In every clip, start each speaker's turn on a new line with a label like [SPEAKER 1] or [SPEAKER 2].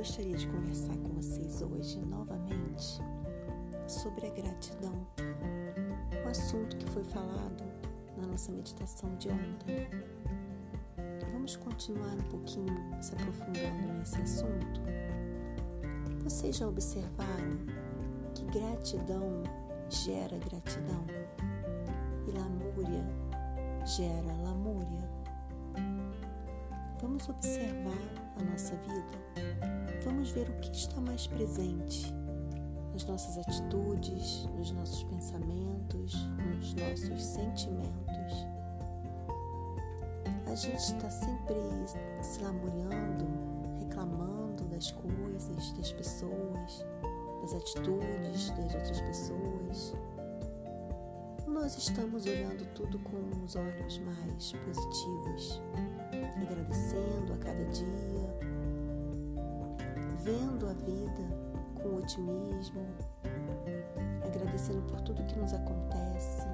[SPEAKER 1] gostaria de conversar com vocês hoje novamente sobre a gratidão, um assunto que foi falado na nossa meditação de ontem. Vamos continuar um pouquinho se aprofundando nesse assunto. Vocês já observaram que gratidão gera gratidão e lamúria gera lamúria? Vamos observar a nossa vida, vamos ver o que está mais presente nas nossas atitudes, nos nossos pensamentos, nos nossos sentimentos. A gente está sempre se lamuriando, reclamando das coisas, das pessoas, das atitudes das outras pessoas. Nós estamos olhando tudo com os olhos mais positivos agradecendo a cada dia, vendo a vida com otimismo, agradecendo por tudo que nos acontece,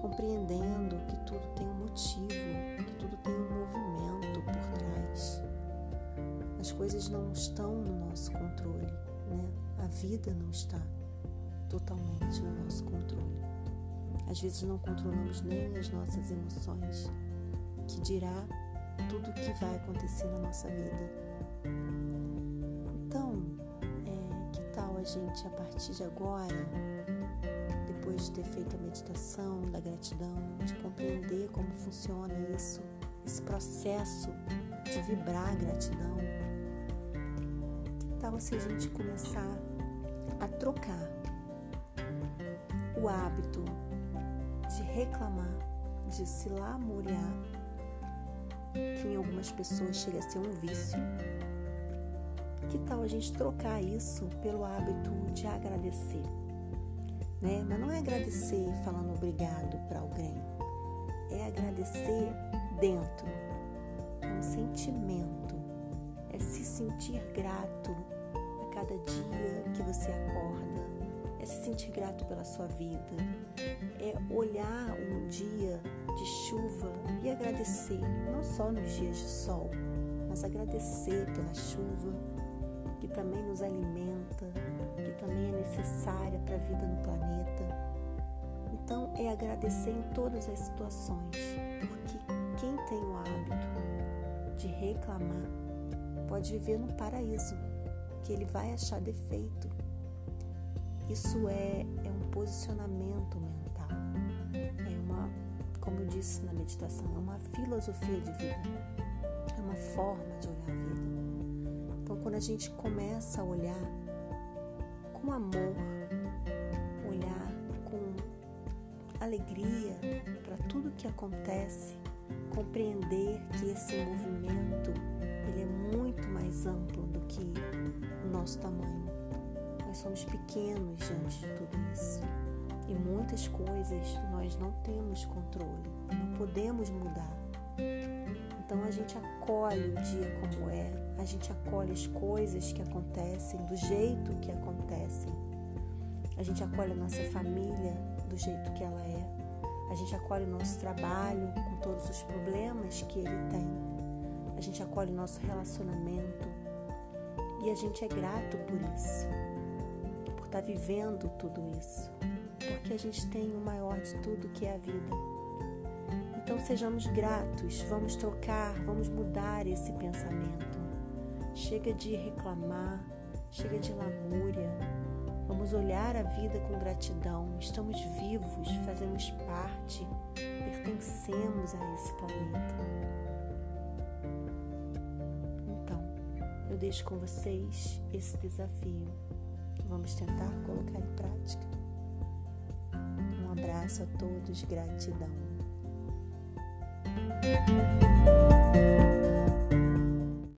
[SPEAKER 1] compreendendo que tudo tem um motivo, que tudo tem um movimento por trás. As coisas não estão no nosso controle, né? A vida não está totalmente no nosso controle. Às vezes não controlamos nem as nossas emoções que dirá tudo o que vai acontecer na nossa vida. Então, é, que tal a gente, a partir de agora, depois de ter feito a meditação da gratidão, de compreender como funciona isso, esse processo de vibrar a gratidão, que tal se a gente começar a trocar o hábito de reclamar, de se lamuriar que em algumas pessoas chega a ser um vício. Que tal a gente trocar isso pelo hábito de agradecer? Né? Mas não é agradecer falando obrigado para alguém, é agradecer dentro. É um sentimento, é se sentir grato a cada dia que você acorda, se sentir grato pela sua vida, é olhar um dia de chuva e agradecer, não só nos dias de sol, mas agradecer pela chuva que também nos alimenta, que também é necessária para a vida no planeta. Então, é agradecer em todas as situações, porque quem tem o hábito de reclamar pode viver no paraíso, que ele vai achar defeito. Isso é, é um posicionamento mental, é uma como eu disse na meditação, é uma filosofia de vida, é uma forma de olhar a vida. Então, quando a gente começa a olhar com amor, olhar com alegria para tudo que acontece, compreender que esse movimento ele é muito mais amplo do que o nosso tamanho. Somos pequenos diante de tudo isso. E muitas coisas nós não temos controle, não podemos mudar. Então a gente acolhe o dia como é, a gente acolhe as coisas que acontecem do jeito que acontecem. A gente acolhe a nossa família do jeito que ela é. A gente acolhe o nosso trabalho com todos os problemas que ele tem. A gente acolhe o nosso relacionamento. E a gente é grato por isso, estar vivendo tudo isso porque a gente tem o maior de tudo que é a vida. Então sejamos gratos, vamos trocar, vamos mudar esse pensamento. Chega de reclamar, chega de lamúria. Vamos olhar a vida com gratidão. Estamos vivos, fazemos parte, pertencemos a esse planeta. Então, eu deixo com vocês esse desafio. Vamos tentar colocar em prática abraço a todos, gratidão.